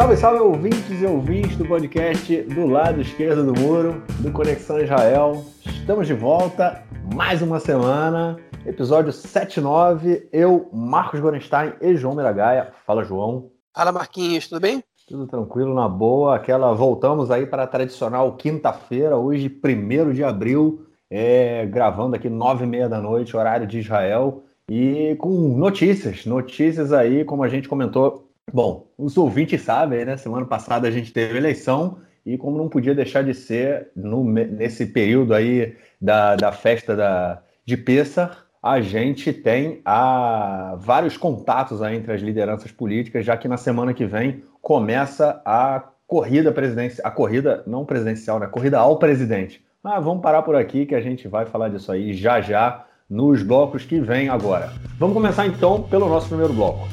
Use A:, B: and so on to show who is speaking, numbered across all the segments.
A: Salve, salve, ouvintes e ouvintes do podcast do lado esquerdo do muro, do Conexão Israel. Estamos de volta, mais uma semana, episódio 79. Eu, Marcos Gorenstein e João Miragaia. Fala, João.
B: Fala, Marquinhos, tudo bem?
A: Tudo tranquilo, na boa. Aquela, voltamos aí para a tradicional quinta-feira, hoje, 1 de abril, é, gravando aqui nove e meia da noite, horário de Israel, e com notícias, notícias aí, como a gente comentou Bom, os ouvintes sabem, né? Semana passada a gente teve eleição e como não podia deixar de ser no, nesse período aí da, da festa da, de Pessar, a gente tem a, vários contatos aí entre as lideranças políticas, já que na semana que vem começa a corrida presidencial, a corrida não presidencial, né? Corrida ao presidente. Mas vamos parar por aqui que a gente vai falar disso aí já já nos blocos que vem agora. Vamos começar então pelo nosso primeiro bloco.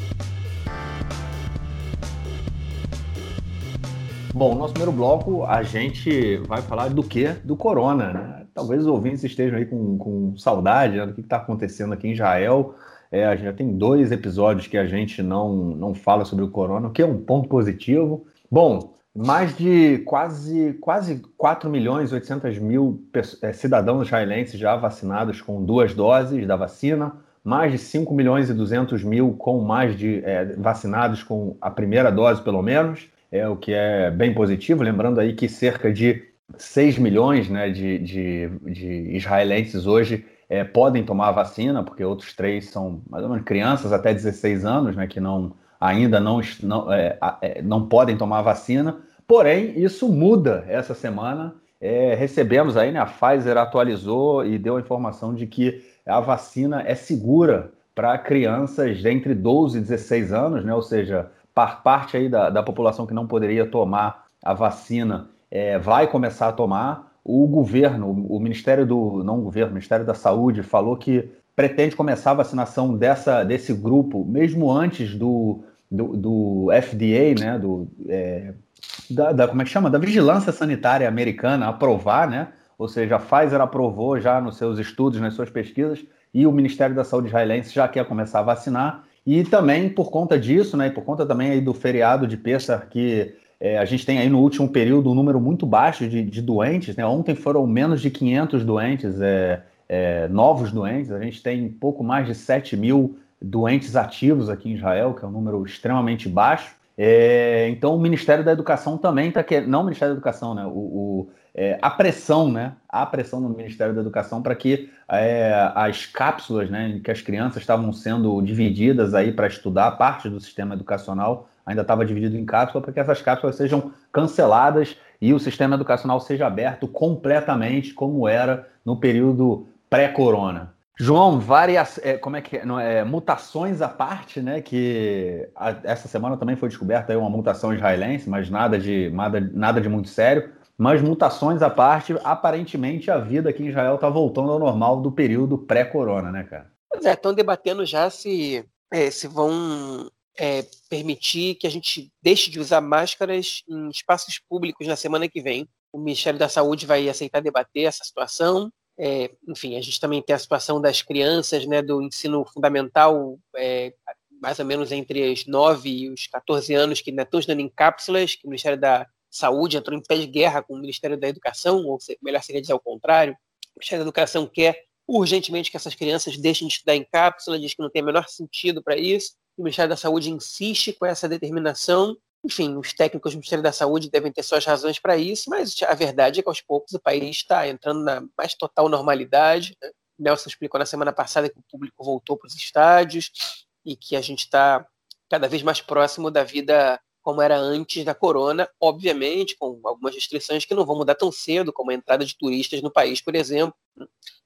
A: Bom, nosso primeiro bloco a gente vai falar do que? Do corona, né? Talvez os ouvintes estejam aí com, com saudade né, do que está acontecendo aqui em Israel. É, a gente já tem dois episódios que a gente não, não fala sobre o corona, o que é um ponto positivo. Bom, mais de quase, quase 4 milhões e 800 mil é, cidadãos israelenses já vacinados com duas doses da vacina, mais de 5 milhões e 200 mil com mais de é, vacinados com a primeira dose, pelo menos é o que é bem positivo. Lembrando aí que cerca de 6 milhões né, de, de, de israelenses hoje é, podem tomar a vacina, porque outros três são mais ou menos crianças até 16 anos, né, que não, ainda não, não, é, é, não podem tomar a vacina. Porém, isso muda essa semana. É, recebemos aí, né, a Pfizer atualizou e deu a informação de que a vacina é segura para crianças de entre 12 e 16 anos, né, ou seja, parte aí da, da população que não poderia tomar a vacina é, vai começar a tomar. O governo, o Ministério do. Não o governo, o Ministério da Saúde falou que pretende começar a vacinação dessa, desse grupo, mesmo antes do, do, do FDA, né? Do, é, da, da, como é que chama? Da Vigilância Sanitária Americana aprovar, né? Ou seja, a Pfizer aprovou já nos seus estudos, nas suas pesquisas, e o Ministério da Saúde israelense já quer começar a vacinar. E também por conta disso, né, e por conta também aí do feriado de Pessah, que é, a gente tem aí no último período um número muito baixo de, de doentes, né? Ontem foram menos de 500 doentes, é, é, novos doentes. A gente tem pouco mais de 7 mil doentes ativos aqui em Israel, que é um número extremamente baixo. É, então o Ministério da Educação também está querendo, não o Ministério da Educação, né? O, o é, a pressão, né? A pressão no Ministério da Educação para que é, as cápsulas, né, em que as crianças estavam sendo divididas aí para estudar, parte do sistema educacional ainda estava dividido em cápsulas, para que essas cápsulas sejam canceladas e o sistema educacional seja aberto completamente como era no período pré-corona. João, várias, é, como é que é, é, mutações à parte, né? Que a, essa semana também foi descoberta uma mutação israelense, mas nada de nada, nada de muito sério. Mas mutações à parte, aparentemente a vida aqui em Israel está voltando ao normal do período pré-corona, né, cara?
B: Pois é, estão debatendo já se, é, se vão é, permitir que a gente deixe de usar máscaras em espaços públicos na semana que vem. O Ministério da Saúde vai aceitar debater essa situação. É, enfim, a gente também tem a situação das crianças né, do ensino fundamental, é, mais ou menos entre os 9 e os 14 anos, que ainda estão estudando em cápsulas, que o Ministério da Saúde entrou em pé de guerra com o Ministério da Educação, ou melhor seria dizer ao contrário, o Ministério da Educação quer urgentemente que essas crianças deixem de estudar em cápsula, diz que não tem o menor sentido para isso. O Ministério da Saúde insiste com essa determinação. Enfim, os técnicos do Ministério da Saúde devem ter suas razões para isso, mas a verdade é que aos poucos o país está entrando na mais total normalidade. Né? Nelson explicou na semana passada que o público voltou para os estádios e que a gente está cada vez mais próximo da vida como era antes da corona, obviamente, com algumas restrições que não vão mudar tão cedo, como a entrada de turistas no país, por exemplo.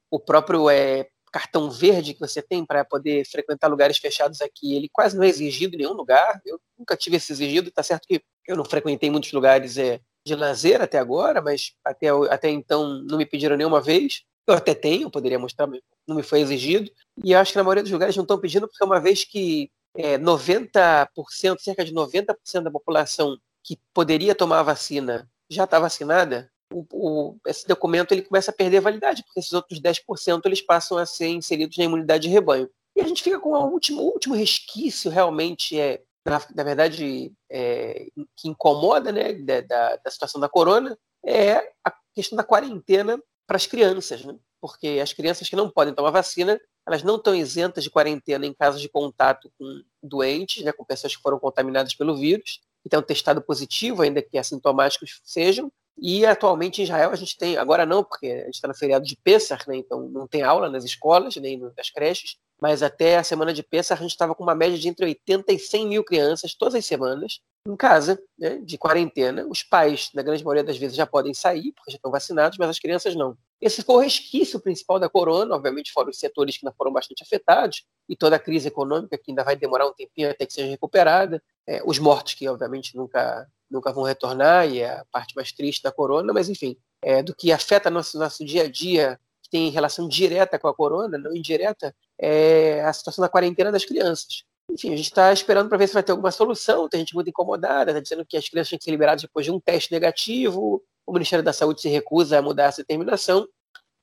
B: O próprio é, cartão verde que você tem para poder frequentar lugares fechados aqui, ele quase não é exigido em nenhum lugar. Eu nunca tive esse exigido, está certo que eu não frequentei muitos lugares é, de lazer até agora, mas até, até então não me pediram nenhuma vez. Eu até tenho, poderia mostrar, mas não me foi exigido. E acho que na maioria dos lugares não estão pedindo, porque uma vez que é, 90%, cerca de 90% da população que poderia tomar a vacina já está vacinada, o, o, esse documento ele começa a perder validade, porque esses outros 10% eles passam a ser inseridos na imunidade de rebanho. E a gente fica com o último, último resquício realmente é na, na verdade, é, que incomoda né, da, da, situação da corona é a questão da quarentena para as crianças, né? porque as crianças que não podem tomar vacina, elas não estão isentas de quarentena em caso de contato com doentes, né, com pessoas que foram contaminadas pelo vírus, que tenham testado positivo, ainda que assintomáticos sejam, e atualmente em Israel a gente tem, agora não, porque a gente está no feriado de Pessah, né, então não tem aula nas escolas, nem nas creches, mas até a semana de Pessah a gente estava com uma média de entre 80 e 100 mil crianças todas as semanas em casa, né, de quarentena. Os pais, na grande maioria das vezes, já podem sair, porque já estão vacinados, mas as crianças não. Esse foi o resquício principal da corona, obviamente fora os setores que ainda foram bastante afetados, e toda a crise econômica que ainda vai demorar um tempinho até que seja recuperada, é, os mortos que obviamente nunca, nunca vão retornar, e é a parte mais triste da corona, mas enfim, é, do que afeta nosso, nosso dia a dia, que tem relação direta com a corona, não indireta, é a situação da quarentena das crianças. Enfim, a gente está esperando para ver se vai ter alguma solução. Tem gente muito incomodada, está dizendo que as crianças têm que ser liberadas depois de um teste negativo. O Ministério da Saúde se recusa a mudar essa determinação.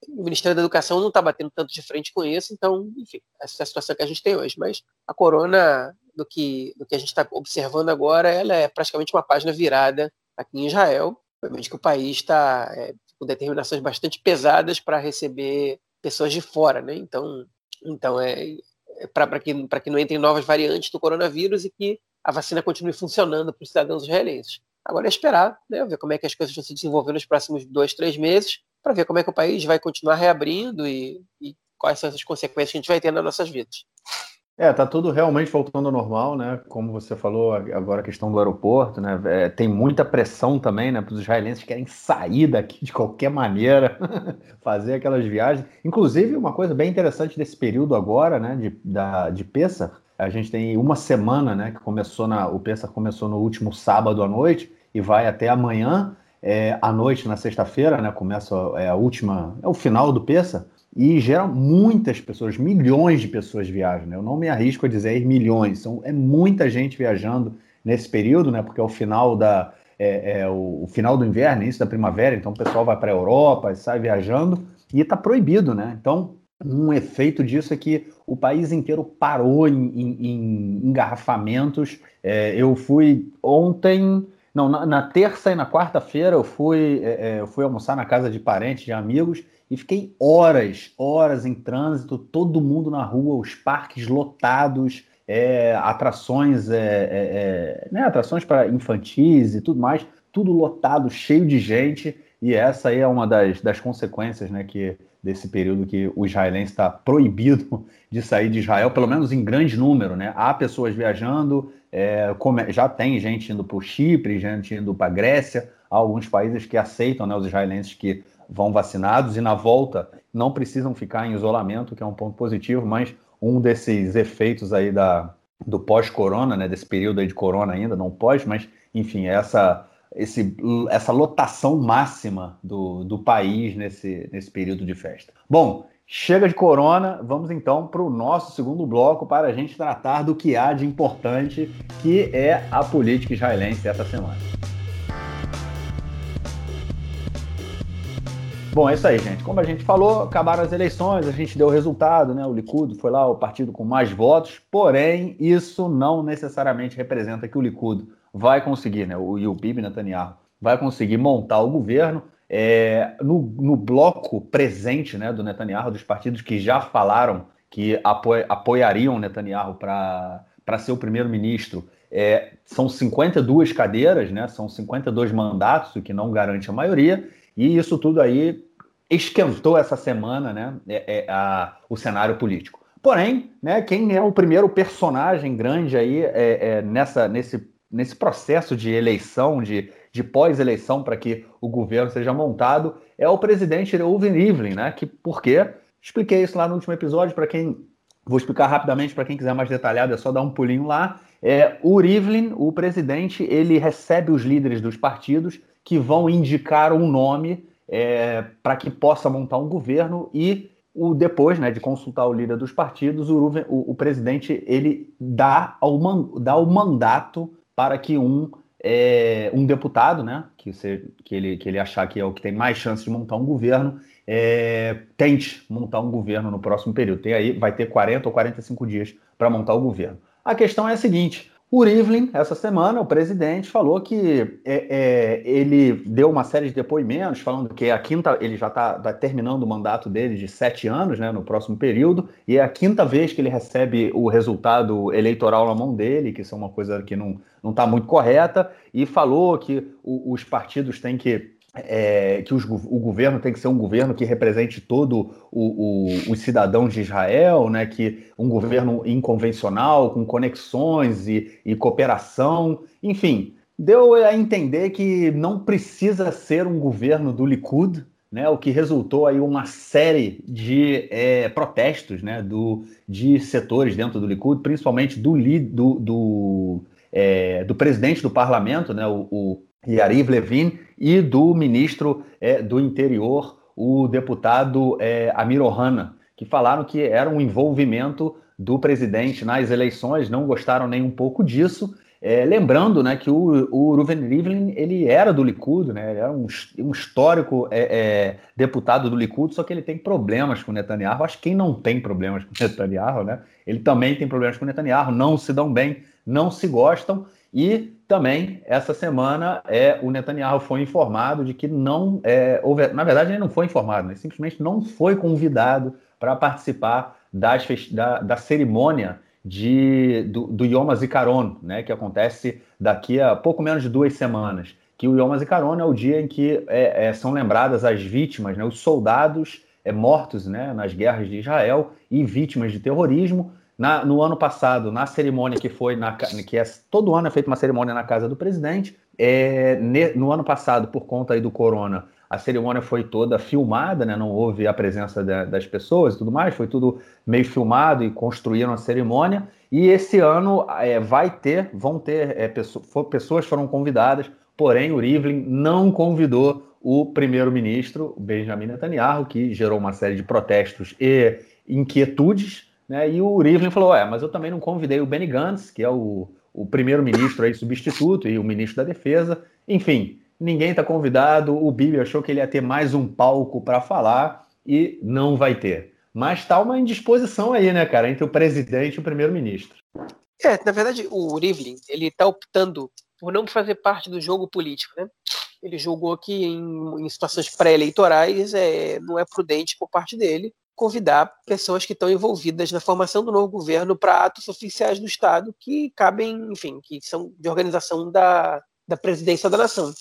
B: O Ministério da Educação não está batendo tanto de frente com isso, então, enfim, essa é a situação que a gente tem hoje. Mas a corona, do que, do que a gente está observando agora, ela é praticamente uma página virada aqui em Israel. Obviamente que o país está é, com determinações bastante pesadas para receber pessoas de fora, né? Então, então é, para que, que não entrem novas variantes do coronavírus e que a vacina continue funcionando para os cidadãos israelenses. Agora é esperar, né, ver como é que as coisas vão se desenvolver nos próximos dois, três meses, para ver como é que o país vai continuar reabrindo e, e quais são as consequências que a gente vai ter nas nossas vidas.
A: É, tá tudo realmente voltando ao normal, né? Como você falou agora a questão do aeroporto, né? É, tem muita pressão também, né? Para os israelenses que querem sair daqui de qualquer maneira, fazer aquelas viagens. Inclusive, uma coisa bem interessante desse período agora, né? De, da, de Pessah, a gente tem uma semana, né? Que começou na, o Pessah começou no último sábado à noite e vai até amanhã é, à noite na sexta-feira, né? Começa é, a última, é o final do Pessah e gera muitas pessoas, milhões de pessoas viajam. Né? Eu não me arrisco a dizer milhões, são, é muita gente viajando nesse período, né? porque é o final da é, é o, o, final do inverno, início da primavera, então o pessoal vai para a Europa, sai viajando e está proibido, né? Então um efeito disso é que o país inteiro parou em, em, em engarrafamentos. É, eu fui ontem, não, na, na terça e na quarta-feira eu fui, é, é eu fui almoçar na casa de parentes, de amigos, e fiquei horas, horas em trânsito, todo mundo na rua, os parques lotados, é, atrações, é, é, é né, atrações para infantis e tudo mais, tudo lotado, cheio de gente, e essa aí é uma das, das consequências né, que, desse período que o israelense está proibido de sair de Israel, pelo menos em grande número. Né? Há pessoas viajando, é, já tem gente indo para o Chipre, gente indo para a Grécia, há alguns países que aceitam né, os israelenses que vão vacinados e na volta não precisam ficar em isolamento, que é um ponto positivo, mas um desses efeitos aí da, do pós-corona, né, desse período aí de corona ainda, não pós, mas enfim, essa, esse, essa lotação máxima do, do país nesse, nesse período de festa. Bom, chega de corona, vamos então para o nosso segundo bloco para a gente tratar do que há de importante, que é a política israelense essa semana. Bom, é isso aí, gente. Como a gente falou, acabaram as eleições, a gente deu o resultado, né? O Likud foi lá o partido com mais votos, porém, isso não necessariamente representa que o Likud vai conseguir, né? O, e o Bibi Netanyahu vai conseguir montar o governo. É, no, no, bloco presente né, do Netanyahu, dos partidos que já falaram que apoia, apoiariam Netanyahu para ser o primeiro-ministro, é, são 52 cadeiras, né, são 52 mandatos, o que não garante a maioria, e isso tudo aí esquentou essa semana né, é, é, a, o cenário político. Porém, né, quem é o primeiro personagem grande aí é, é nessa, nesse, nesse processo de eleição, de, de pós-eleição para que o governo seja montado, é o presidente Reuven Rivlin, né? Que, por quê? Expliquei isso lá no último episódio, para quem. Vou explicar rapidamente para quem quiser mais detalhado, é só dar um pulinho lá. É, o Rivlin, o presidente, ele recebe os líderes dos partidos que vão indicar um nome é, para que possa montar um governo e o depois né, de consultar o líder dos partidos, o, o, o presidente ele dá, ao man, dá o mandato para que um, é, um deputado, né, que, se, que, ele, que ele achar que é o que tem mais chance de montar um governo, é, tente montar um governo no próximo período. Tem aí, vai ter 40 ou 45 dias para montar o governo. A questão é a seguinte: O Rivlin, essa semana, o presidente, falou que é, é, ele deu uma série de depoimentos falando que a quinta, ele já está tá terminando o mandato dele de sete anos, né, no próximo período, e é a quinta vez que ele recebe o resultado eleitoral na mão dele, que isso é uma coisa que não está muito correta, e falou que o, os partidos têm que é, que os, o governo tem que ser um governo que represente todo o, o, os cidadãos de Israel, né, que um governo inconvencional, com conexões e, e cooperação, enfim, deu a entender que não precisa ser um governo do Likud, né, o que resultou aí uma série de é, protestos né, do, de setores dentro do Likud, principalmente do, do, do, é, do presidente do parlamento, né, o, o Yariv Levin, e do ministro é, do interior, o deputado é, Amir Ohana, que falaram que era um envolvimento do presidente nas eleições, não gostaram nem um pouco disso. É, lembrando né, que o, o Ruven Rivlin ele era do Likud, né, ele era um, um histórico é, é, deputado do Likud, só que ele tem problemas com Netanyahu. Acho que quem não tem problemas com Netanyahu, né, ele também tem problemas com Netanyahu, não se dão bem, não se gostam. E também, essa semana, é, o Netanyahu foi informado de que não é, houve. Na verdade, ele não foi informado, ele simplesmente não foi convidado para participar das, da, da cerimônia de, do, do Yom HaZikaron, né, que acontece daqui a pouco menos de duas semanas. Que o Yom HaZikaron é o dia em que é, é, são lembradas as vítimas, né, os soldados é, mortos né, nas guerras de Israel e vítimas de terrorismo, na, no ano passado, na cerimônia que foi, na, que é, todo ano é feita uma cerimônia na casa do presidente, é, ne, no ano passado, por conta aí do corona, a cerimônia foi toda filmada, né? não houve a presença das pessoas e tudo mais, foi tudo meio filmado e construíram a cerimônia. E esse ano é, vai ter, vão ter, é, pessoas, pessoas foram convidadas, porém o Rivlin não convidou o primeiro-ministro, Benjamin Netanyahu, que gerou uma série de protestos e inquietudes né? E o Rivlin falou: é, mas eu também não convidei o Benny Gantz, que é o, o primeiro-ministro aí substituto e o ministro da Defesa. Enfim, ninguém está convidado. O Bibi achou que ele ia ter mais um palco para falar e não vai ter. Mas está uma indisposição aí, né, cara, entre o presidente e o primeiro-ministro.
B: É, na verdade, o Rivlin, ele está optando por não fazer parte do jogo político, né? Ele julgou que em, em situações pré-eleitorais é, não é prudente por parte dele convidar pessoas que estão envolvidas na formação do novo governo para atos oficiais do Estado que cabem, enfim, que são de organização da, da presidência da nação.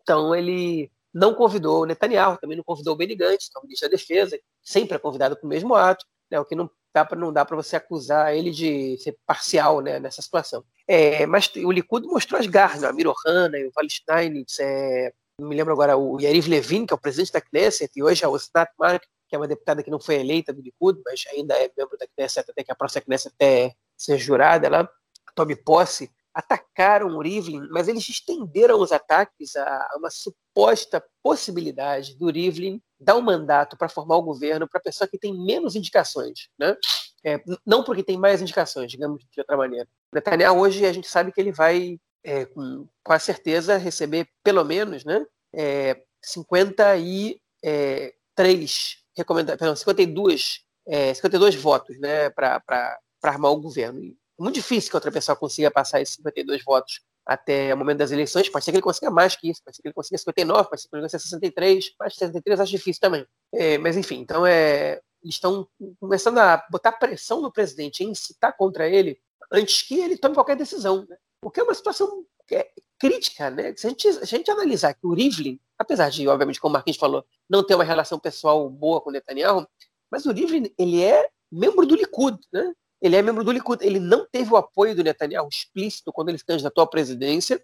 B: Então ele não convidou o Netanyahu, também não convidou o Benny Gantz, que é o ministro da Defesa, sempre é convidado para o mesmo ato, né, o que não dá para não para você acusar ele de ser parcial né, nessa situação. É, mas o Likud mostrou as garras, né, a Mirohana o Wallenstein, é, não me lembro agora, o Yariv Levin, que é o presidente da Knesset, e hoje é o Osnat Mark, que é uma deputada que não foi eleita do Likud, mas ainda é membro da Knesset, até que a próxima Knesset até ser jurada, ela tome posse, atacaram o Rivlin, mas eles estenderam os ataques a uma suposta possibilidade do Rivlin dar um mandato para formar o governo para a pessoa que tem menos indicações, né? É, não porque tem mais indicações, digamos de outra maneira. Netanyahu hoje a gente sabe que ele vai, é, com quase certeza, receber pelo menos né, é, 53 recomenda, perdão, 52, é, 52 votos né, para armar o governo. É muito difícil que outra pessoa consiga passar esses 52 votos até o momento das eleições. Pode ser que ele consiga mais que isso, pode ser que ele consiga 59, pode ser que ele consiga 63, mas 63 acho difícil também. É, mas enfim, então é, eles estão começando a botar pressão no presidente incitar contra ele antes que ele tome qualquer decisão. Né? O que é uma situação é, crítica, né? Se a gente, se a gente analisar que o Rivlin, apesar de, obviamente, como o Marquinhos falou, não ter uma relação pessoal boa com o Netanyahu, mas o Rivlin, ele é membro do Likud, né? Ele é membro do Likud. Ele não teve o apoio do Netanyahu explícito quando ele se candidatou à presidência.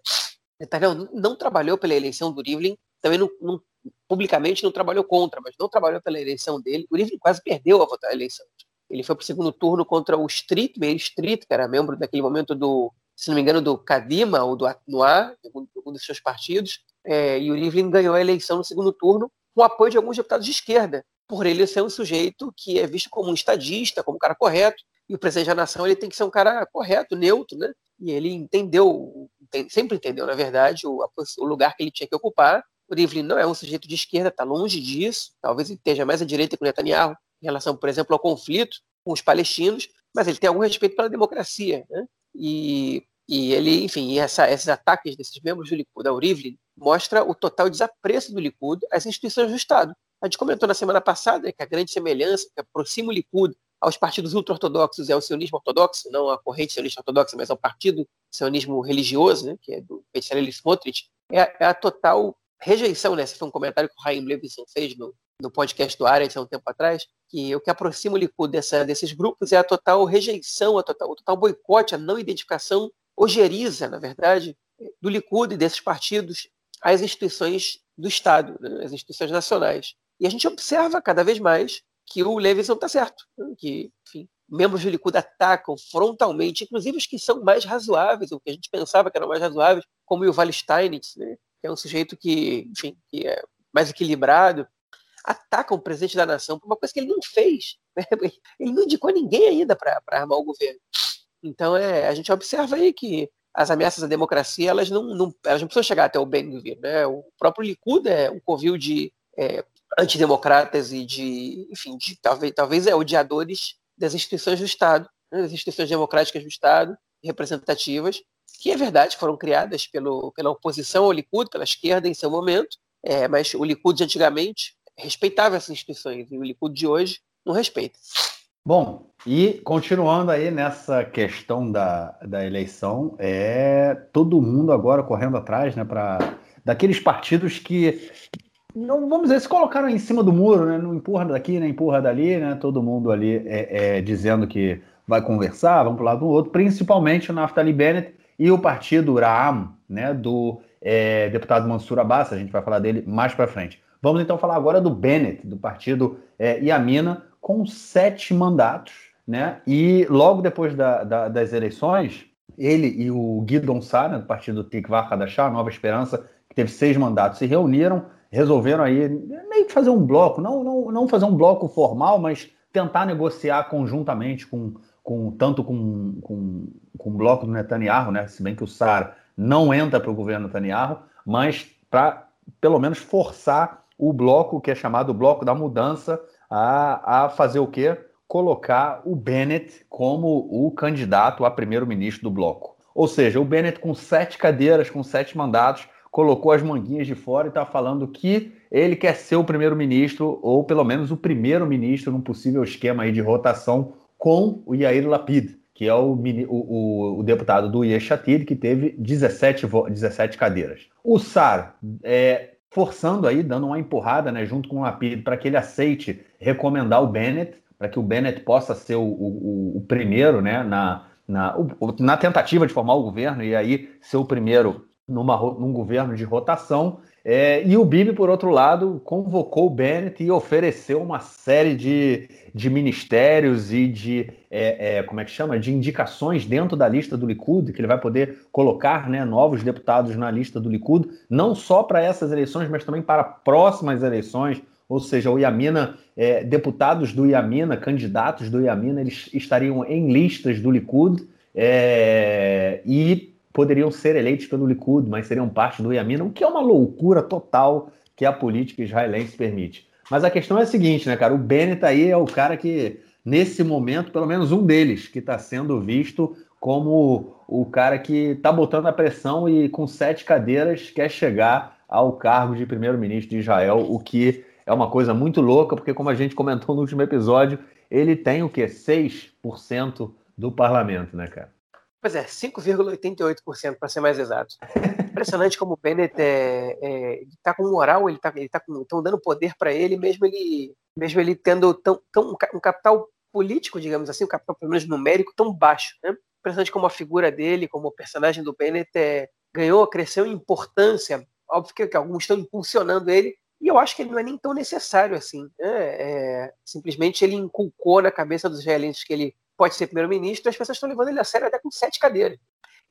B: Netanyahu não trabalhou pela eleição do Rivlin, também não, não, publicamente não trabalhou contra, mas não trabalhou pela eleição dele. O Rivlin quase perdeu a eleição. Ele foi para o segundo turno contra o Street, Meir Street, que era membro naquele momento do, se não me engano, do Kadima ou do Atnuá, um dos seus partidos, é, e o Rivlin ganhou a eleição no segundo turno com o apoio de alguns deputados de esquerda, por ele ser um sujeito que é visto como um estadista, como um cara correto, e o presidente da nação ele tem que ser um cara correto, neutro, né? E ele entendeu, sempre entendeu, na verdade, o, o lugar que ele tinha que ocupar. O Rivlin não é um sujeito de esquerda, está longe disso, talvez ele esteja mais à direita que o Netanyahu, em relação, por exemplo, ao conflito com os palestinos, mas ele tem algum respeito pela democracia, né? E, e ele, enfim, essa, esses ataques desses membros do Likud ao Rivlin mostra o total desapreço do Likud às instituições do Estado. A gente comentou na semana passada que a grande semelhança que aproxima o Likud aos partidos ultra-ortodoxos é o sionismo ortodoxo, não a corrente sionista ortodoxa, mas ao partido sionismo religioso, né, que é do Bezalel Smotrich, é, é, a total rejeição, né? Esse foi um comentário que o Raim Levinson fez no, no podcast do Arendt há um tempo atrás, que o que aproxima o Likud dessa, desses grupos é a total rejeição, a total, o total boicote, a não identificação ojeriza, na verdade, do Likud e desses partidos às instituições do Estado, né, as instituições nacionais. E a gente observa cada vez mais que o Levinson está certo, que, enfim, membros do Likud atacam frontalmente, inclusive os que são mais razoáveis, ou que a gente pensava que eram mais razoáveis, como o Steinitz, né? que é um sujeito que, enfim, que é mais equilibrado, atacam o presidente da nação por uma coisa que ele não fez. Né? Ele não indicou ninguém ainda para armar o governo. Então, é, a gente observa aí que as ameaças à democracia elas não, não, elas não precisam chegar até o Ben-Gvir. Né? O próprio Likud é um covil de é, antidemocratas e de, enfim, de, talvez, talvez é odiadores das instituições do Estado, né, das instituições democráticas do Estado, representativas, que é verdade, foram criadas pelo, pela oposição ao Likud, pela esquerda em seu momento, é, mas o Likud de antigamente respeitava essas instituições e o Likud de hoje não respeita.
A: Bom, e continuando aí nessa questão da, da eleição, é todo mundo agora correndo atrás, né, para daqueles partidos que não vamos dizer, se colocaram em cima do muro, né? Não empurra daqui, né? Empurra dali, né? Todo mundo ali é, é, dizendo que vai conversar, vamos para lado do outro, principalmente o Naftali Bennett e o partido Raam, né? Do é, deputado Mansur Abbas, a gente vai falar dele mais para frente. Vamos então falar agora do Bennett, do partido é, Yamina, com sete mandatos, né? E logo depois da, da, das eleições, ele e o Guidon Sá, né, do partido Tikvar Hadashah, Nova Esperança, que teve seis mandatos, se reuniram resolveram aí meio que fazer um bloco, não, não, não fazer um bloco formal, mas tentar negociar conjuntamente com, com tanto com, com, com o bloco do Netanyahu, né? Se bem que o SAR não entra para o governo Netanyahu, mas para pelo menos forçar o bloco que é chamado bloco da mudança a, a fazer o quê? Colocar o Bennett como o candidato a primeiro-ministro do bloco. Ou seja, o Bennett com sete cadeiras, com sete mandatos, colocou as manguinhas de fora e está falando que ele quer ser o primeiro-ministro, ou pelo menos o primeiro-ministro num possível esquema aí de rotação com o Yair Lapid, que é o, o, o deputado do Yeshatid, que teve 17, 17 cadeiras. O SAR é, forçando aí, dando uma empurrada né, junto com o Lapid para que ele aceite recomendar o Bennett, para que o Bennett possa ser o, o, o primeiro né, na, na, na tentativa de formar o governo e aí ser o primeiro numa, num governo de rotação. É, e o Bibi, por outro lado, convocou o Bennett e ofereceu uma série de, de ministérios e de, é, é, como é que chama, de indicações dentro da lista do Likud, que ele vai poder colocar né, novos deputados na lista do Likud, não só para essas eleições, mas também para próximas eleições. Ou seja, o Iamina, é, deputados do Iamina, candidatos do Iamina, eles estariam em listas do Likud. É, e poderiam ser eleitos pelo Likud, mas seriam parte do Yamina, o que é uma loucura total que a política israelense permite. Mas a questão é a seguinte, né, cara? O Bennett aí é o cara que, nesse momento, pelo menos um deles, que está sendo visto como o cara que está botando a pressão e com sete cadeiras quer chegar ao cargo de primeiro-ministro de Israel, o que é uma coisa muito louca, porque como a gente comentou no último episódio, ele tem o quê? 6% do parlamento, né, cara?
B: Pois é, 5,88% para ser mais exato. Impressionante como o Bennett é, é, tá com moral, ele tá, ele tá com, tão dando poder para ele, mesmo ele, mesmo ele tendo tão, tão, um capital político, digamos assim, um capital pelo menos numérico tão baixo. Né? Impressionante como a figura dele, como o personagem do Bennett é, ganhou, cresceu em importância. Óbvio que, que, alguns estão impulsionando ele, e eu acho que ele não é nem tão necessário assim. Né? É, simplesmente ele inculcou na cabeça dos israelenses que ele pode ser primeiro-ministro, as pessoas estão levando ele a sério até com sete cadeiras.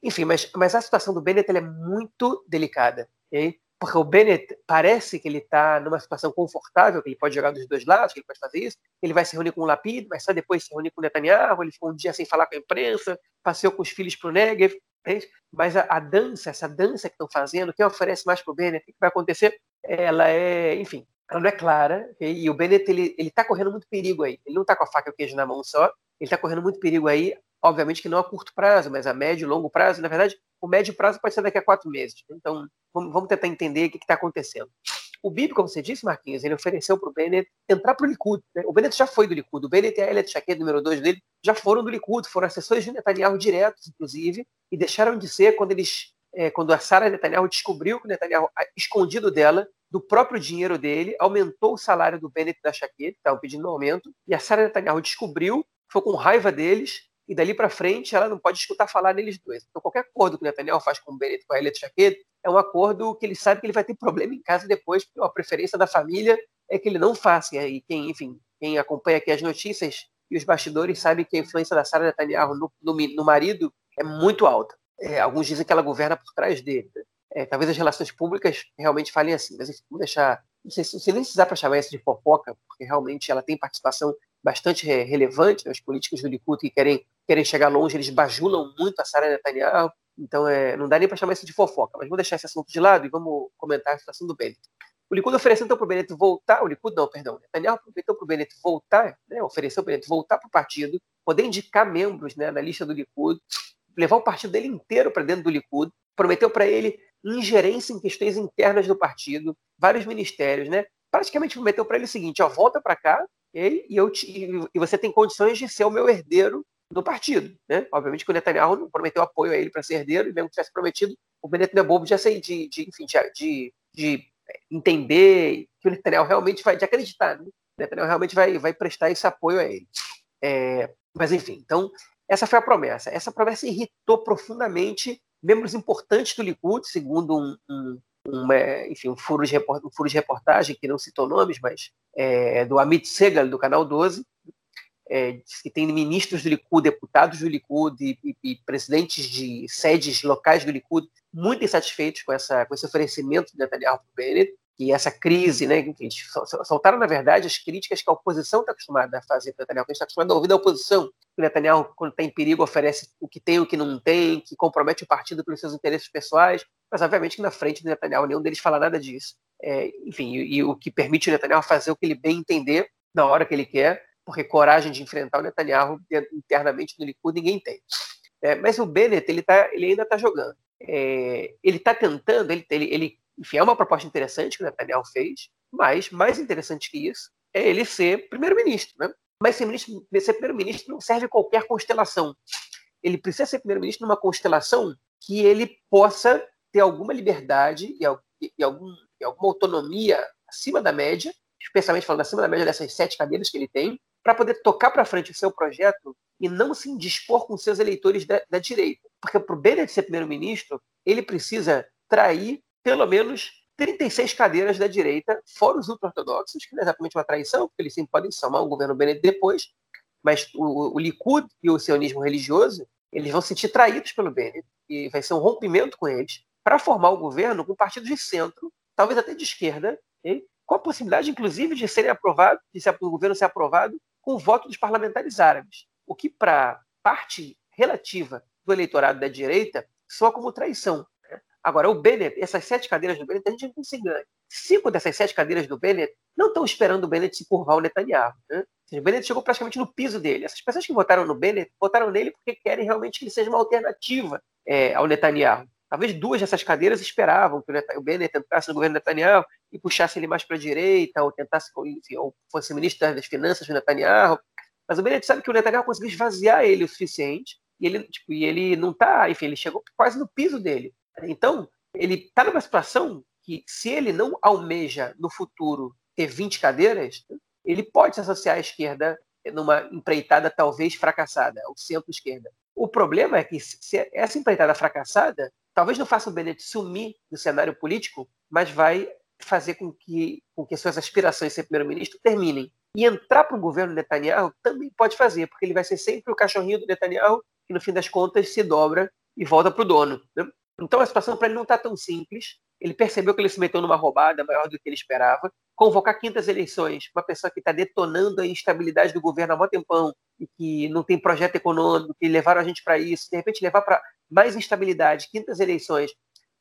B: Enfim, mas, mas a situação do Bennett é muito delicada, okay? porque o Bennett parece que ele está numa situação confortável, que ele pode jogar dos dois lados, que ele pode fazer isso, ele vai se reunir com o Lapid, mas só depois se reunir com o Netanyahu, ele ficou um dia sem falar com a imprensa, passeou com os filhos para o Negev, é mas a, a, dança, essa dança que estão fazendo, quem oferece mais para o Bennett, o que vai acontecer? Ela é, enfim, ela não é clara, okay? e o Bennett ele está correndo muito perigo aí, ele não está com a faca e o queijo na mão só, ele está correndo muito perigo aí Obviamente que não a curto prazo, mas a médio e longo prazo. Na verdade, o médio prazo pode ser daqui a quatro meses. Então, vamos, tentar entender o que está acontecendo. O Bibi, como você disse, Marquinhos, ele ofereceu para o Bennett entrar para o Likud. Né? O Bennett já foi do Likud. O Bennett e a Elliot Shaked, número dois dele, já foram do Likud, foram assessores de Netanyahu diretos, inclusive, e deixaram de ser quando eles, é, quando a Sarah Netanyahu descobriu que o Netanyahu, escondido dela, do próprio dinheiro dele, aumentou o salário do Bennett e da que estavam pedindo um aumento, e a Sarah Netanyahu descobriu, foi com raiva deles, e dali para frente ela não pode escutar falar neles dois. Então qualquer acordo que o Netanyahu faz com o Bennett com a Elliot Shaked é um acordo que ele sabe que ele vai ter problema em casa depois, porque a preferência da família é que ele não faça. E quem, enfim, quem acompanha aqui as notícias e os bastidores sabe que a influência da Sarah Netanyahu no, no, no marido é muito alta. É, alguns dizem que ela governa por trás dele. Né? É, talvez as relações públicas realmente falem assim, mas enfim, deixar. Não sei se, se nem precisar para chamar isso de fofoca, porque realmente ela tem participação bastante relevante. Né? Os políticos do Likud que querem, querem chegar longe, eles bajulam muito a Sarah Netanyahu. Então, é, não dá nem para chamar isso de fofoca, mas vamos deixar esse assunto de lado e vamos comentar a situação do Bennett. O Likud ofereceu então para o Bennett voltar, o Likud não, perdão, Netanyahu aproveitou para o Bennett voltar, né, ofereceu para o Bennett voltar para o partido, poder indicar membros né, na lista do Likud, levar o partido dele inteiro para dentro do Likud, prometeu para ele ingerência em questões internas do partido, vários ministérios, né? Praticamente prometeu para ele o seguinte: ó, volta para cá e, eu te, e você tem condições de ser o meu herdeiro no partido. Né? Obviamente que o Netanyahu não prometeu apoio a ele para ser herdeiro, e mesmo que tivesse prometido, o Bennett não é bobo de, de, de, enfim, de, de, entender que o Netanyahu realmente vai, de acreditar, né? o Netanyahu realmente vai, vai prestar esse apoio a ele. É, mas enfim, então, essa foi a promessa. Essa promessa irritou profundamente membros importantes do Likud, segundo um, um, um, enfim, um, furo, de um furo de reportagem, que não citou nomes, mas é, do Amit Segal, do Canal 12, é, que tem ministros do Likud, deputados do Likud e, e, e, presidentes de sedes locais do Likud muito insatisfeitos com, essa, com esse oferecimento de Netanyahu para o Bennett, e essa crise, né, que eles soltaram, na verdade, as críticas que a oposição está acostumada a fazer para Netanyahu, que a gente está acostumado a ouvir da oposição, que Netanyahu, quando está em perigo, oferece o que tem o que não tem, que compromete o partido pelos seus interesses pessoais, mas obviamente que na frente do Netanyahu nenhum deles fala nada disso. É, enfim, e, e, o que permite o Netanyahu fazer o que ele bem entender, na hora que ele quer, porque coragem de enfrentar o Netanyahu internamente no Likud ninguém tem. É, mas o Bennett ele, tá, ele ainda está jogando. É, ele está tentando, ele, ele, ele, enfim, é uma proposta interessante que o Netanyahu fez, mas mais interessante que isso é ele ser primeiro-ministro. Né? Mas ser, ser primeiro-ministro não serve qualquer constelação. Ele precisa ser primeiro-ministro numa constelação que ele possa ter alguma liberdade e, e, algum, e alguma autonomia acima da média, especialmente falando acima da média dessas sete cadeiras que ele tem, para poder tocar para frente o seu projeto e não se indispor com seus eleitores da, da direita. Porque para o Bennett ser primeiro-ministro, ele precisa trair pelo menos 36 cadeiras da direita, fora os ultra-ortodoxos, que não é exatamente uma traição, porque eles sempre podem somar o governo Bennett depois, mas o, o Likud e o sionismo religioso, eles vão se sentir traídos pelo Bennett, e vai ser um rompimento com eles, para formar o governo com partidos de centro, talvez até de esquerda, okay? com a possibilidade, inclusive, de serem aprovados, de ser, o governo ser aprovado com o voto dos parlamentares árabes, o que para parte relativa do eleitorado da direita soa como traição. Agora, o Bennett, essas sete cadeiras do Bennett, a gente não se engane. Cinco dessas sete cadeiras do Bennett não estão esperando o Bennett se curvar o Netanyahu. Né? O Bennett chegou praticamente no piso dele. Essas pessoas que votaram no Bennett votaram nele porque querem realmente que ele seja uma alternativa é, ao Netanyahu. Talvez duas dessas cadeiras esperavam que o Bennett entrasse no governo Netanyahu e puxasse ele mais para a direita, ou tentasse, enfim, ou fosse ministro das Finanças do Netanyahu. Mas o Bennett sabe que o Netanyahu conseguiu esvaziar ele o suficiente, e ele, tipo, e ele não está, enfim, ele chegou quase no piso dele. Então, ele está numa situação que, se ele não almeja no futuro ter 20 cadeiras, ele pode se associar à esquerda numa empreitada talvez fracassada, ao centro-esquerda. O problema é que se essa empreitada fracassada talvez não faça o Bennett sumir do cenário político, mas vai fazer com que, com que suas aspirações de ser primeiro-ministro terminem. E entrar para o governo Netanyahu também pode fazer, porque ele vai ser sempre o cachorrinho do Netanyahu, que no fim das contas se dobra e volta para o dono. Né? Então a situação para ele não está tão simples. Ele percebeu que ele se meteu numa roubada maior do que ele esperava. Convocar quintas eleições, uma pessoa que está detonando a instabilidade do governo há muito tempão e que não tem projeto econômico, que levaram a gente para isso, de repente levar para mais instabilidade, quintas eleições,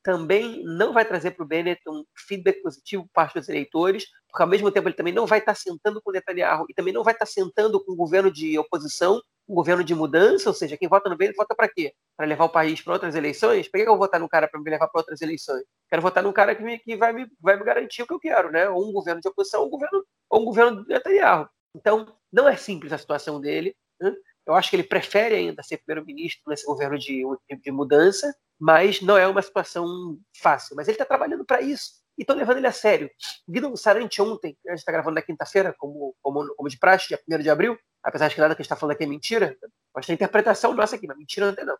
B: também não vai trazer para o Bennett um feedback positivo por parte dos eleitores, porque ao mesmo tempo ele também não vai estar tá sentando com o Netanyahu e também não vai estar tá sentando com o governo de oposição, um governo de mudança, ou seja, quem vota no Bennett vota para quê? Para levar o país para outras eleições? Por que eu vou votar num cara para me levar para outras eleições? Quero votar num cara que, me, que vai, me, vai me garantir o que eu quero, né? Ou um governo de oposição, ou um governo, ou um governo de Netanyahu. Então, não é simples a situação dele. Né? Eu acho que ele prefere ainda ser primeiro-ministro nesse governo de, de mudança, mas não é uma situação fácil. Mas ele está trabalhando para isso e estão levando ele a sério. Guido Sarante ontem, a gente está gravando na quinta-feira, como, como, como de praxe, dia 1 de abril, apesar de que nada que a gente está falando aqui é mentira, mas tem interpretação nossa aqui, mas mentira não tem não.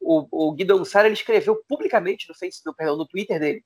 B: O, o Guido Ansara, ele escreveu publicamente no Facebook, perdão, no Twitter dele,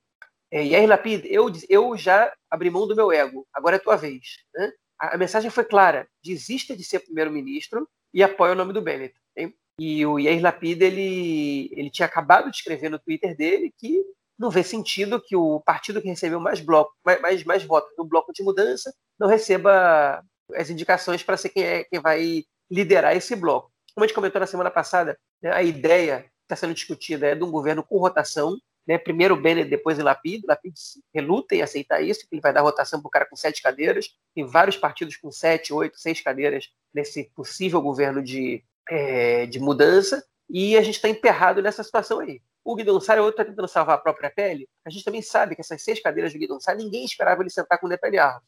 B: é, Yair Lapid, eu, eu já abri mão do meu ego, agora é tua vez. Né? A, a, mensagem foi clara, desista de ser primeiro-ministro e apoia o nome do Bennett. Hein? E o Yair Lapid, ele, ele tinha acabado de escrever no Twitter dele que não vê sentido que o partido que recebeu mais, bloco, mais, mais, votos no bloco de mudança não receba as indicações para ser quem, é, quem vai liderar esse bloco. Como a gente comentou na semana passada, né, a ideia que está sendo discutida é de um governo com rotação, né, primeiro Bennett, depois o Lapid. Lapid reluta em aceitar isso, que ele vai dar rotação para o cara com sete cadeiras. Tem vários partidos com sete, oito, seis cadeiras nesse possível governo de, é, de mudança. E a gente está emperrado nessa situação aí. O Guidon Sá, outro está tentando salvar a própria pele. A gente também sabe que essas seis cadeiras do Guidon Sá, ninguém esperava ele sentar com o Netanyahu.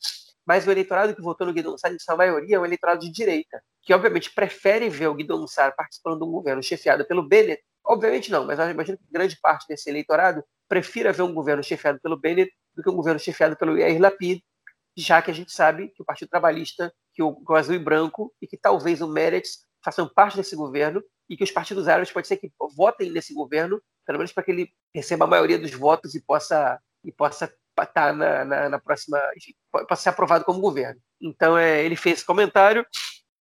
B: Mas o eleitorado que votou no Guidon Sá, em sua maioria, é um eleitorado de direita, que obviamente prefere ver o Guidon Sá participando de um governo chefiado pelo Bennett. Obviamente não, mas eu imagino que grande parte desse eleitorado prefira ver um governo chefiado pelo Bennett do que um governo chefiado pelo Yair Lapid, já que a gente sabe que o Partido Trabalhista, que o, que o Azul e Branco e que talvez o Meretz façam parte desse governo e que os partidos árabes pode ser que votem nesse governo, pelo menos para que ele receba a maioria dos votos e possa e possa estar na, na, na, próxima, possa ser aprovado como governo. Então é, ele fez esse comentário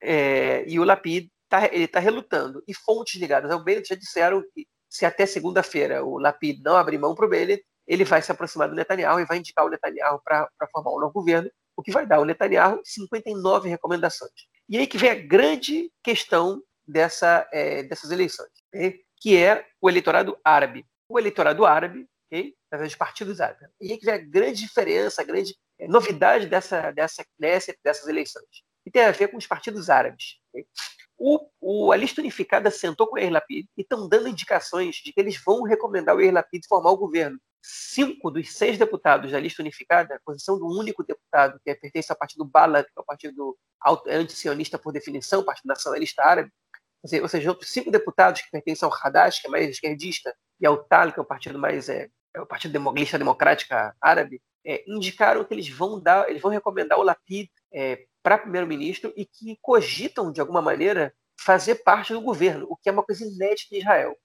B: é, e o Lapid tá, ele está relutando. E fontes ligadas ao Bennett já disseram que se até segunda-feira o Lapid não abrir mão para o Bennett, ele vai se aproximar do Netanyahu e vai indicar o Netanyahu para formar um novo governo, o que vai dar ao Netanyahu 59 recomendações. E aí que vem a grande questão dessa, é, dessas eleições? Que é o eleitorado árabe. O eleitorado árabe, okay? através dos partidos árabes. E aí que vem a grande diferença, a grande é, novidade dessa, dessa, dessa, dessas eleições, que tem a ver com os partidos árabes. Okay? O, o, a lista unificada sentou com o Yair Lapid e estão dando indicações de que eles vão recomendar o Yair Lapid formar o governo. Cinco dos seis deputados da lista unificada, a posição do único deputado que pertence ao partido Bala, que é o partido anti-sionista por definição, partido nacionalista árabe, ou seja, outros cinco deputados que pertencem ao Hadash, que é mais esquerdista, e ao Tal, que é o partido mais é, é o Partido Democrata Democrática Árabe, é, indicaram que eles vão dar, eles vão recomendar o Lapid é, para primeiro-ministro e que cogitam de alguma maneira fazer parte do governo, o que é uma coisa inédita em Israel.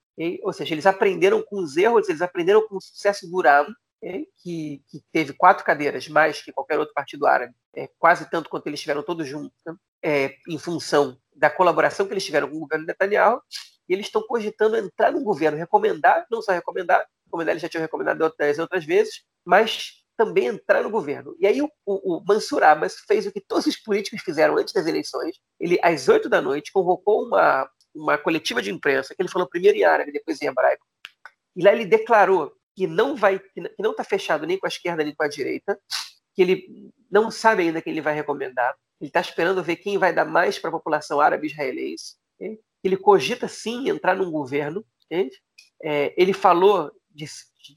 B: Ou seja, eles aprenderam com os erros, eles aprenderam com o sucesso do Uram, que, que, teve quatro cadeiras mais que qualquer outro partido árabe, é, quase tanto quanto eles tiveram todos juntos, né? é, em função da colaboração que eles tiveram com o governo Netanyahu, e eles estão cogitando entrar no governo, recomendar, não só recomendar, recomendar eles já tinham recomendado outras, outras vezes, mas também entrar no governo. E aí o, o, o Mansur Abbas fez o que todos os políticos fizeram antes das eleições. Ele, às oito da noite, convocou uma, uma coletiva de imprensa, que ele falou primeiro em árabe, depois em hebraico. E lá ele declarou que não vai, que não está fechado nem com a esquerda nem com a direita, que ele não sabe ainda quem ele vai recomendar, ele está esperando ver quem vai dar mais para a população árabe israelense. Okay? Ele cogita sim entrar num governo. É, ele falou de,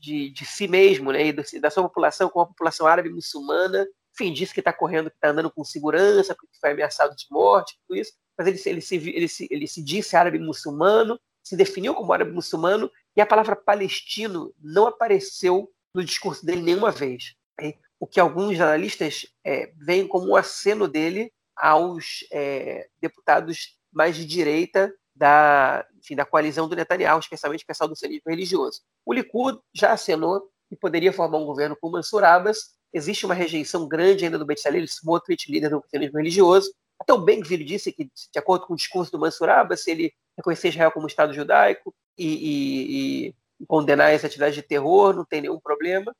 B: de, de, si mesmo né, e do, da sua população como a população árabe muçulmana. Enfim, disse que está correndo, que está andando com segurança, porque foi ameaçado de morte, tudo isso. Mas ele, ele, se, ele, se, ele se disse árabe muçulmano, se definiu como árabe muçulmano, e a palavra palestino não apareceu no discurso dele nenhuma vez o que alguns jornalistas é, veem como um aceno dele aos é, deputados mais de direita da, enfim, da coalizão do Netanyahu, especialmente o pessoal do sionismo religioso. O Likud já acenou que poderia formar um governo com Mansur Abbas. Existe uma rejeição grande ainda do Bezalel Smotrich, líder do sionismo religioso. Até o Ben-Gvir disse que, de acordo com o discurso do Mansur Abbas, se ele reconhecer Israel como Estado judaico e, e, e condenar essa atividade de terror, não tem nenhum problema.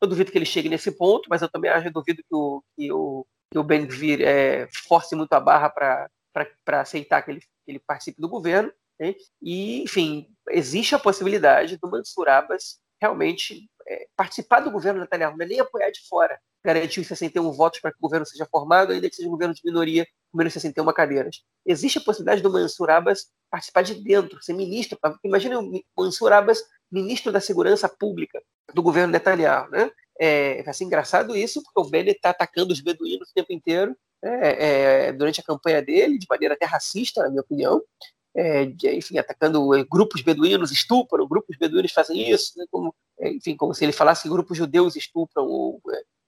B: Eu duvido que ele chegue nesse ponto, mas eu também acho, eu duvido que o, que o, que o Ben Gvir é, force muito a barra para aceitar que ele, que ele participe do governo. Né? E, enfim, existe a possibilidade do Mansur Abbas realmente é, participar do governo Netanyahu, não é nem apoiar de fora, garantiu 61 votos para que o governo seja formado, ainda que seja um governo de minoria, com menos 61 cadeiras. Existe a possibilidade do Mansur Abbas participar de dentro, ser ministro. Imagina o Mansur Abbas, ministro da Segurança Pública do governo Netanyahu. Né? É, vai ser engraçado isso, porque o Bennett está atacando os beduínos o tempo inteiro, é, é, durante a campanha dele, de maneira até racista, na minha opinião. É, de, enfim, atacando é, grupos beduínos, estupram, grupos beduínos fazem isso, né, como, é, enfim, como se ele falasse que grupos judeus estupram, ou,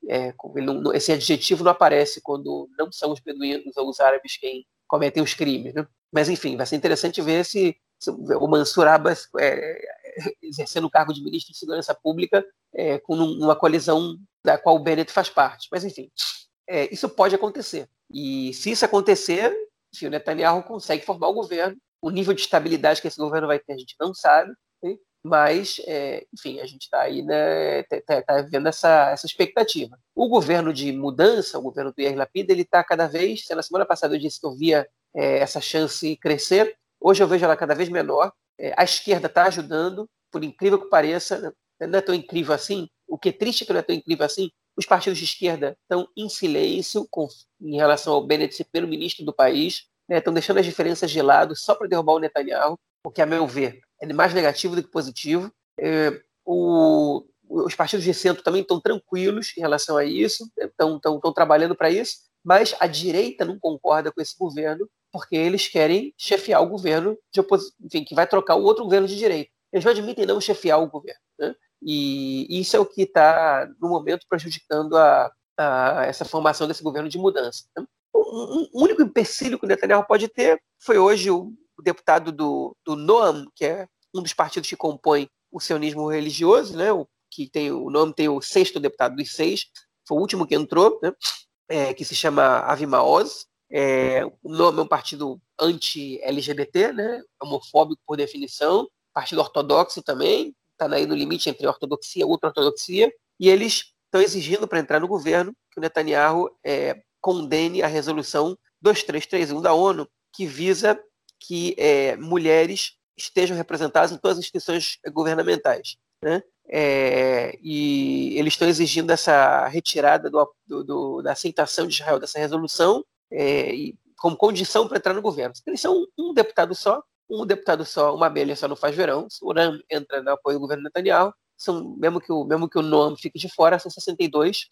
B: é, não, esse adjetivo não aparece quando não são os beduínos ou os árabes quem cometem os crimes. Né? Mas, enfim, vai ser interessante ver se, se o Mansur Abbas é, exercendo o cargo de ministro de Segurança Pública é, com uma coalizão da qual o Bennett faz parte. Mas, enfim, é, isso pode acontecer. E se isso acontecer, se o Netanyahu consegue formar o governo, o nível de estabilidade que esse governo vai ter a gente não sabe? Mas, é, enfim, a gente está aí, né, tá, tá, tá, essa, essa expectativa. O governo de mudança, o governo do Yair Lapid, ele está cada vez, na semana passada eu disse que eu via é, essa chance crescer, hoje eu vejo ela cada vez menor, é, a esquerda está ajudando, por incrível que pareça, não é tão incrível assim, o que é triste é que não é tão incrível assim, os partidos de esquerda estão em silêncio com, em relação ao Bennett ser primeiro-ministro do país, né, estão deixando as diferenças de lado só para derrubar o Netanyahu, o que, a meu ver, é mais negativo do que positivo. É, o, os partidos de centro também estão tranquilos em relação a isso, estão, trabalhando para isso, mas a direita não concorda com esse governo porque eles querem chefiar o governo de enfim, que vai trocar o outro governo de direita. Eles não admitem não chefiar o governo. Né? E isso é o que está, no momento, prejudicando a, a, essa formação desse governo de mudança. Né? O, único empecilho que o Netanyahu pode ter foi hoje o deputado do, do Noam, que é um dos partidos que compõe o sionismo religioso, né? o, que tem o nome tem o sexto deputado dos seis, foi o último que entrou, né? é, que se chama Avimaoz. É, o nome é um partido anti-LGBT, né? homofóbico por definição, partido ortodoxo também, está aí no limite entre ortodoxia e ultra-ortodoxia, e eles estão exigindo para entrar no governo que o Netanyahu é, condene a resolução 2331 da ONU, que visa que é, mulheres estejam representadas em todas as instituições governamentais. Né? É, e eles estão exigindo essa retirada do, do, do, da aceitação de Israel dessa resolução é, e, como condição para entrar no governo. Eles são um deputado só, um deputado só, uma abelha só não faz verão. O Ram entra no apoio do governo Netanyahu, são, mesmo, que o, mesmo que o Noam fique de fora, são 62.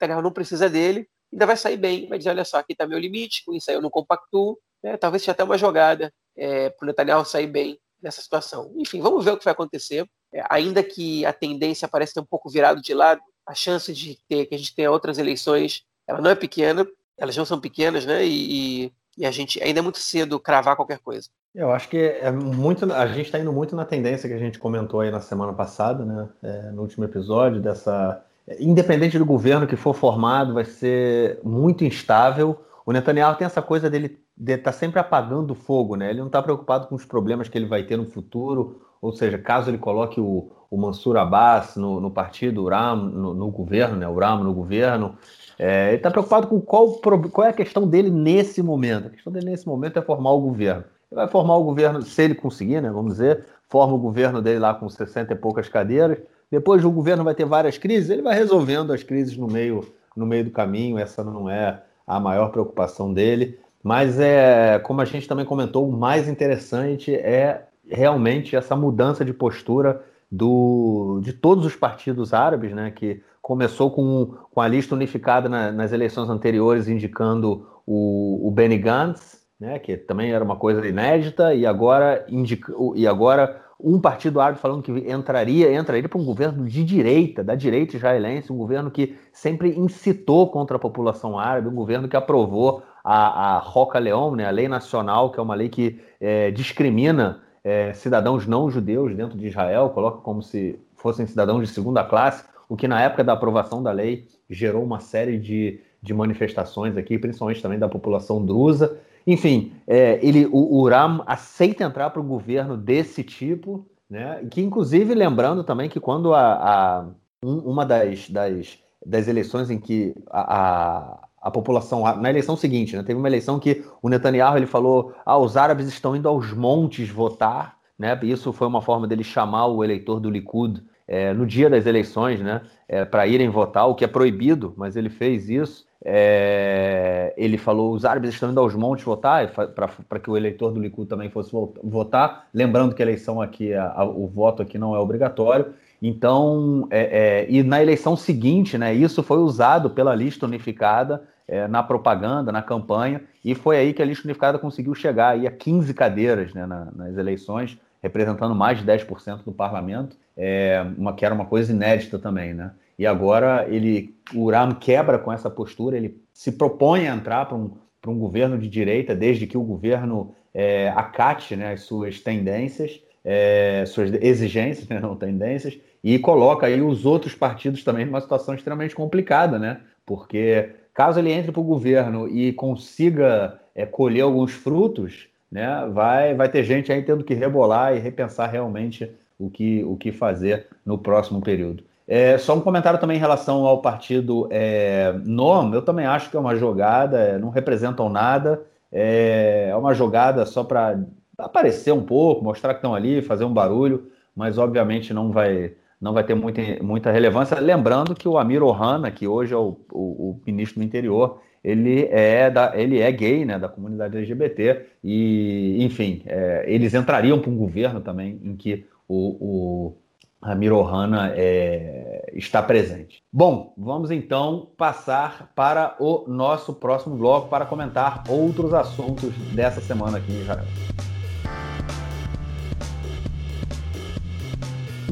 B: Netanyahu não precisa dele, ainda vai sair bem, vai dizer, olha só, aqui está meu limite, com isso aí eu não compactuo. Né? Talvez seja até uma jogada é, para o Netanyahu sair bem nessa situação. Enfim, vamos ver o que vai acontecer. É, ainda que a tendência pareça ter um pouco virado de lado, a chance de ter que a gente tenha outras eleições, ela não é pequena, elas não são pequenas, né? E, e a gente ainda é muito cedo cravar qualquer coisa.
A: Eu acho que é muito. A gente está indo muito na tendência que a gente comentou aí na semana passada, né? É, no último episódio, dessa. Independente do governo que for formado, vai ser muito instável. O Netanyahu tem essa coisa dele estar tá sempre apagando o fogo, né? Ele não está preocupado com os problemas que ele vai ter no futuro, ou seja, caso ele coloque o, o Mansur Abbas no, no partido, o Ram no, no, governo, né? O Ram no governo, é, ele está preocupado com qual, qual é a questão dele nesse momento. A questão dele nesse momento é formar o governo. Ele vai formar o governo, se ele conseguir, né? Vamos dizer, forma o governo dele lá com 60 e poucas cadeiras. Depois o governo vai ter várias crises, ele vai resolvendo as crises no meio, no meio do caminho. Essa não é a maior preocupação dele. Mas é, como a gente também comentou, o mais interessante é realmente essa mudança de postura do, de todos os partidos árabes, né, que começou com, com a lista unificada na, nas eleições anteriores indicando o, o Benny Gantz, né, que também era uma coisa inédita, e agora, indica, e agora um partido árabe falando que entraria, entraria para um governo de direita, da direita israelense, um governo que sempre incitou contra a população árabe, um governo que aprovou a, a Roca Leão, né, a lei nacional, que é uma lei que é, discrimina é, cidadãos não judeus dentro de Israel, coloca como se fossem cidadãos de segunda classe, o que na época da aprovação da lei gerou uma série de, de manifestações aqui, principalmente também da população drusa. Enfim, é, ele, o, o Ram aceita entrar para o governo desse tipo, né? Que inclusive lembrando também que quando a, a um, uma das, das, das eleições em que a população na eleição seguinte, né? Teve uma eleição que o Netanyahu ele falou: "Ah, os árabes estão indo aos montes votar", né? Isso foi uma forma dele chamar o eleitor do Likud é, no dia das eleições, né, é, para irem votar, o que é proibido, mas ele fez isso. É, ele falou: os árabes estão indo aos montes votar, para que o eleitor do Likud também fosse votar. Lembrando que a eleição aqui, a, a, o voto aqui não é obrigatório. Então, é, é, e na eleição seguinte, né, isso foi usado pela lista unificada é, na propaganda, na campanha, e foi aí que a lista unificada conseguiu chegar aí a 15 cadeiras né, na, nas eleições, representando mais de 10% do parlamento, é, uma, que era uma coisa inédita também, né? E agora ele, o Uram quebra com essa postura, ele se propõe a entrar para um, um governo de direita, desde que o governo é, acate né, as suas tendências, é, suas exigências, né, não tendências, e coloca aí os outros partidos também numa situação extremamente complicada, né? Porque caso ele entre para o governo e consiga é, colher alguns frutos, né, vai, vai ter gente aí tendo que rebolar e repensar realmente o que, o que fazer no próximo período. É, só um comentário também em relação ao partido é, NOM, eu também acho que é uma jogada, é, não representam nada, é, é uma jogada só para aparecer um pouco, mostrar que estão ali, fazer um barulho, mas obviamente não vai, não vai ter muita, muita relevância. Lembrando que o Amir Ohana, que hoje é o, o, o ministro do interior, ele é, da, ele é gay, né, da comunidade LGBT, e, enfim, é, eles entrariam para um governo também em que o, o Amir Ohana é, está presente. Bom, vamos então passar para o nosso próximo bloco para comentar outros assuntos dessa semana aqui em Israel.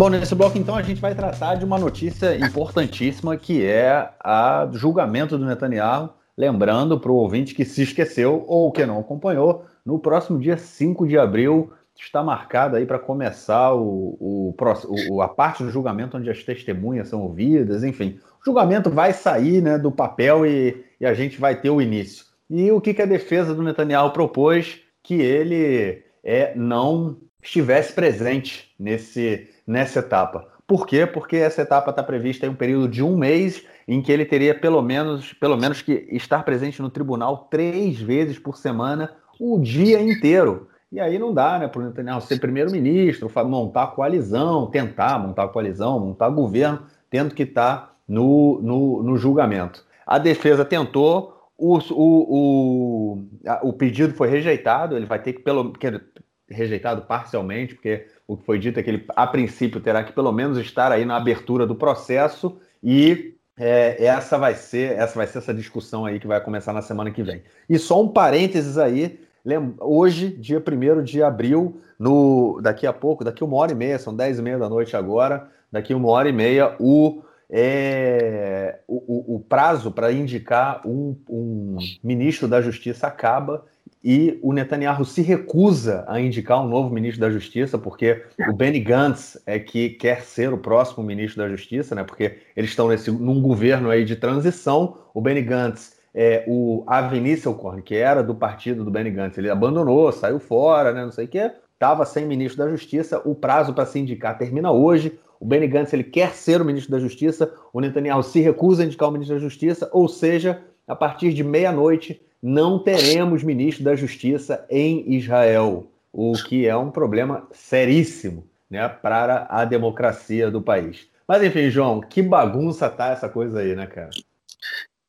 A: Bom, nesse bloco então a gente vai tratar de uma notícia importantíssima que é a julgamento do Netanyahu. Lembrando para o ouvinte que se esqueceu ou que não acompanhou, no próximo dia 5 de abril está marcado aí para começar o, o, o, a parte do julgamento onde as testemunhas são ouvidas, enfim. O julgamento vai sair né, do papel e, e a gente vai ter o início. E o que, que a defesa do Netanyahu propôs? Que ele é, não estivesse presente nesse, nessa etapa. Por quê? Porque essa etapa está prevista em um período de um mês em que ele teria pelo menos, pelo menos que estar presente no tribunal três vezes por semana, o dia inteiro. E aí não dá, né, para o Netanyahu ser primeiro-ministro, montar coalizão, tentar montar coalizão, montar governo, tendo que estar tá no, no, no julgamento. A defesa tentou, o, o, o, o pedido foi rejeitado, ele vai ter que, pelo rejeitado parcialmente, porque o que foi dito é que ele, a princípio, terá que pelo menos estar aí na abertura do processo e é, essa vai ser essa vai ser essa discussão aí que vai começar na semana que vem. E só um parênteses aí, hoje, dia 1 de abril, no, daqui a pouco, daqui uma hora e meia, são 10 e meia da noite agora, daqui uma hora e meia, o, é, o, o, o prazo para indicar um, um ministro da Justiça acaba e o Netanyahu se recusa a indicar um novo ministro da Justiça, porque o Benny Gantz é que quer ser o próximo ministro da Justiça, né? Porque eles estão nesse, num governo aí de transição. O Benny Gantz é o Avi que era do partido do Benny Gantz, ele abandonou, saiu fora, né? Não sei o quê. Estava sem ministro da Justiça. O prazo para se indicar termina hoje. O Benny Gantz ele quer ser o ministro da Justiça. O Netanyahu se recusa a indicar o ministro da Justiça, ou seja, a partir de meia-noite não teremos ministro da Justiça em Israel, o que é um problema seríssimo né, para a democracia do país. Mas enfim, João, que bagunça tá essa coisa aí, né, cara?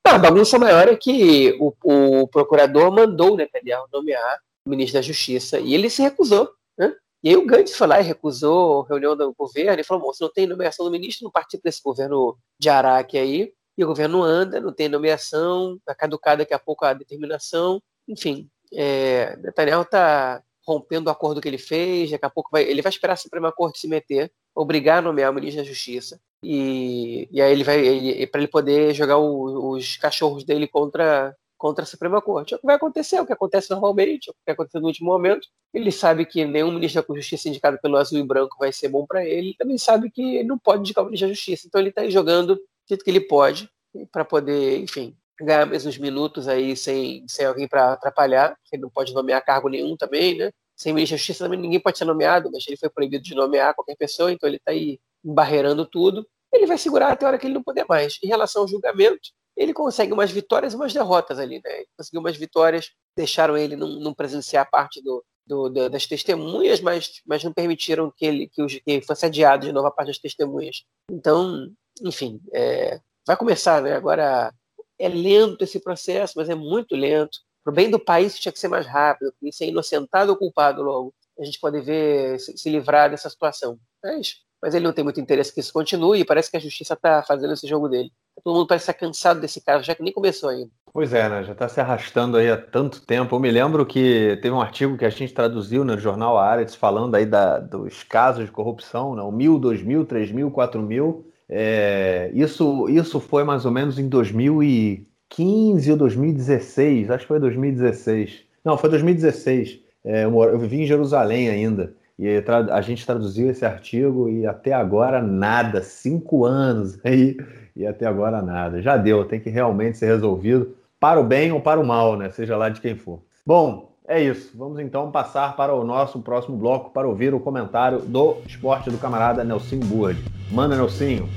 B: A bagunça maior é que o, o procurador mandou o Netanyahu nomear o ministro da Justiça e ele se recusou. Né? E aí o Gantz foi lá e recusou a reunião do governo e falou: Bom, se não tem nomeação do ministro, não participa desse governo de Araque aí e o governo anda, não tem nomeação, vai caducar daqui a pouco a determinação. Enfim, é, Netanyahu está rompendo o acordo que ele fez, daqui a pouco vai, ele vai esperar a Suprema Corte se meter, obrigar a nomear o ministro da Justiça, e, e aí ele vai, para ele poder jogar o, os cachorros dele contra, contra a Suprema Corte. É o que vai acontecer, é o que acontece normalmente, é o que acontece no último momento. Ele sabe que nenhum ministro da Justiça indicado pelo azul e branco vai ser bom para ele, ele também sabe que ele não pode indicar o ministro da Justiça, então ele está jogando jeito que ele pode, para poder, enfim, ganhar mais uns minutos aí sem, sem alguém para atrapalhar, ele não pode nomear cargo nenhum também, né? Sem ministro da Justiça também ninguém pode ser nomeado, mas ele foi proibido de nomear qualquer pessoa, então ele está aí embarreirando tudo. Ele vai segurar até a hora que ele não puder mais. Em relação ao julgamento, ele consegue umas vitórias e umas derrotas ali, né? Ele conseguiu umas vitórias, deixaram ele não, não presenciar parte do, do, do, das testemunhas, mas, mas não permitiram que ele que, os, que fosse adiado de novo a parte das testemunhas. Então, enfim, é, vai começar, né? Agora é lento esse processo, mas é muito lento. Para o bem do país tinha que ser mais rápido, e ser inocentado ou culpado logo. A gente pode ver se, se livrar dessa situação. Mas, mas ele não tem muito interesse que isso continue e parece que a justiça está fazendo esse jogo dele. Todo mundo parece estar cansado desse caso, já que nem começou ainda.
A: Pois é, né? Já está se arrastando aí há tanto tempo. Eu me lembro que teve um artigo que a gente traduziu no jornal Aretz falando aí da, dos casos de corrupção, né? o mil, dois mil, três mil, quatro mil. É, isso, isso foi mais ou menos em 2015 ou 2016, acho que foi 2016. Não, foi 2016. É, eu, eu vivi em Jerusalém ainda. E a gente traduziu esse artigo e até agora nada, cinco anos aí, e até agora nada. Já deu, tem que realmente ser resolvido para o bem ou para o mal, né? Seja lá de quem for. Bom, é isso. Vamos então passar para o nosso próximo bloco para ouvir o comentário do esporte do camarada Nelsinho Burd. Manda, Nelsinho.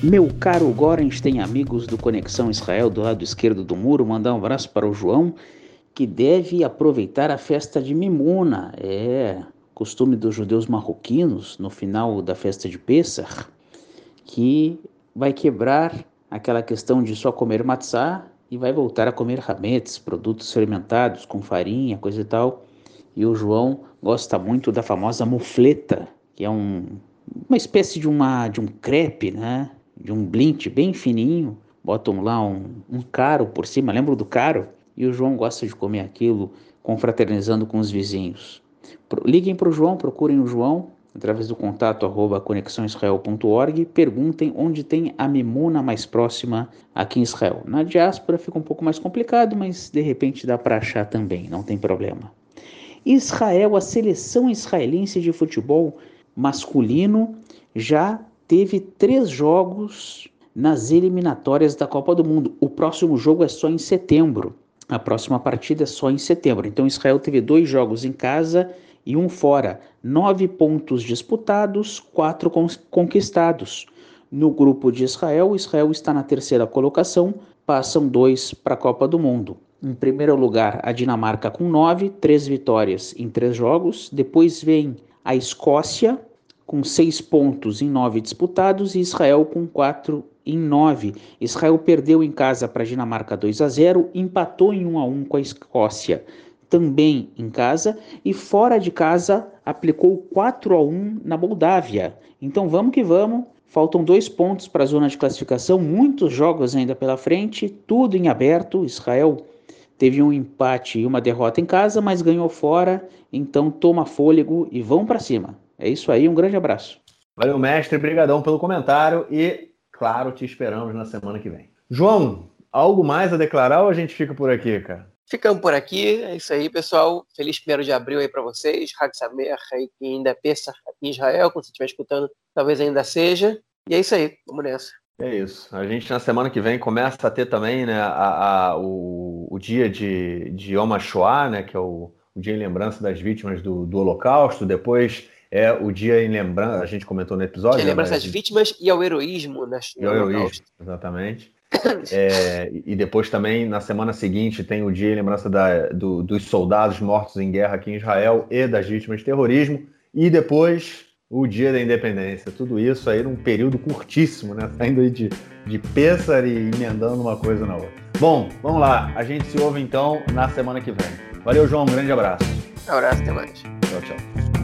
C: Meu caro Gorenstein, amigos do Conexão Israel do lado esquerdo do muro, mandar um abraço para o João, que deve aproveitar a festa de Mimuna. É costume dos judeus marroquinos no final da festa de Pesach, que vai quebrar aquela questão de só comer matzá e vai voltar a comer hametz, produtos fermentados com farinha, coisa e tal. E o João gosta muito da famosa mufleta, que é um, uma espécie de uma de um crepe, né? De um blint bem fininho. Botam lá um, um caro por cima, lembro do caro? E o João gosta de comer aquilo confraternizando com os vizinhos. Liguem para o João, procurem o João através do contato arroba conexãoisrael.org perguntem onde tem a Mimuna mais próxima aqui em Israel. Na diáspora fica um pouco mais complicado, mas de repente dá para achar também, não tem problema. Israel, a seleção israelense de futebol masculino já teve três jogos nas eliminatórias da Copa do Mundo. O próximo jogo é só em setembro. A próxima partida é só em setembro. Então Israel teve dois jogos em casa e um fora. Nove pontos disputados, quatro conquistados. No grupo de Israel, Israel está na terceira colocação, passam dois para a Copa do Mundo. Em primeiro lugar, a Dinamarca com nove, três vitórias em três jogos. Depois vem a Escócia com seis pontos em nove disputados e Israel com quatro em nove. Israel perdeu em casa para a Dinamarca 2 a 0, empatou em 1 a 1 com a Escócia também em casa e fora de casa aplicou 4 a 1 na Moldávia. Então vamos que vamos. Faltam dois pontos para a zona de classificação, muitos jogos ainda pela frente, tudo em aberto. Israel teve um empate e uma derrota em casa, mas ganhou fora. Então toma fôlego e vão para cima. É isso aí, um grande abraço.
A: Valeu, mestre, brigadão pelo comentário e, claro, te esperamos na semana que vem. João, algo mais a declarar ou a gente fica por aqui, cara?
B: Ficamos por aqui, é isso aí, pessoal. Feliz 1 de abril aí para vocês. Hag Samer aí, que ainda é peça aqui em Israel, quando você estiver escutando, talvez ainda seja. E é isso aí, vamos nessa.
A: É isso. A gente na semana que vem começa a ter também né, a, a o, o, dia de, de Yom HaShoah, né, que é o, o, dia em lembrança das vítimas do, do Holocausto. Depois é o dia em lembrança, a gente comentou no episódio. Dia
B: em lembrança né, das vítimas e ao heroísmo. Né,
A: e ao heroísmo, exatamente. É, e depois também, na semana seguinte, tem o dia em lembrança da, do, dos soldados mortos em guerra aqui em Israel e das vítimas de terrorismo. E depois, o dia da independência. Tudo isso aí num período curtíssimo, né? Saindo aí de, de pêssaro e emendando uma coisa na outra. Bom, vamos lá. A gente se ouve então na semana que vem. Valeu, João. Um grande abraço.
B: Um abraço, até mais.
A: Tchau, tchau.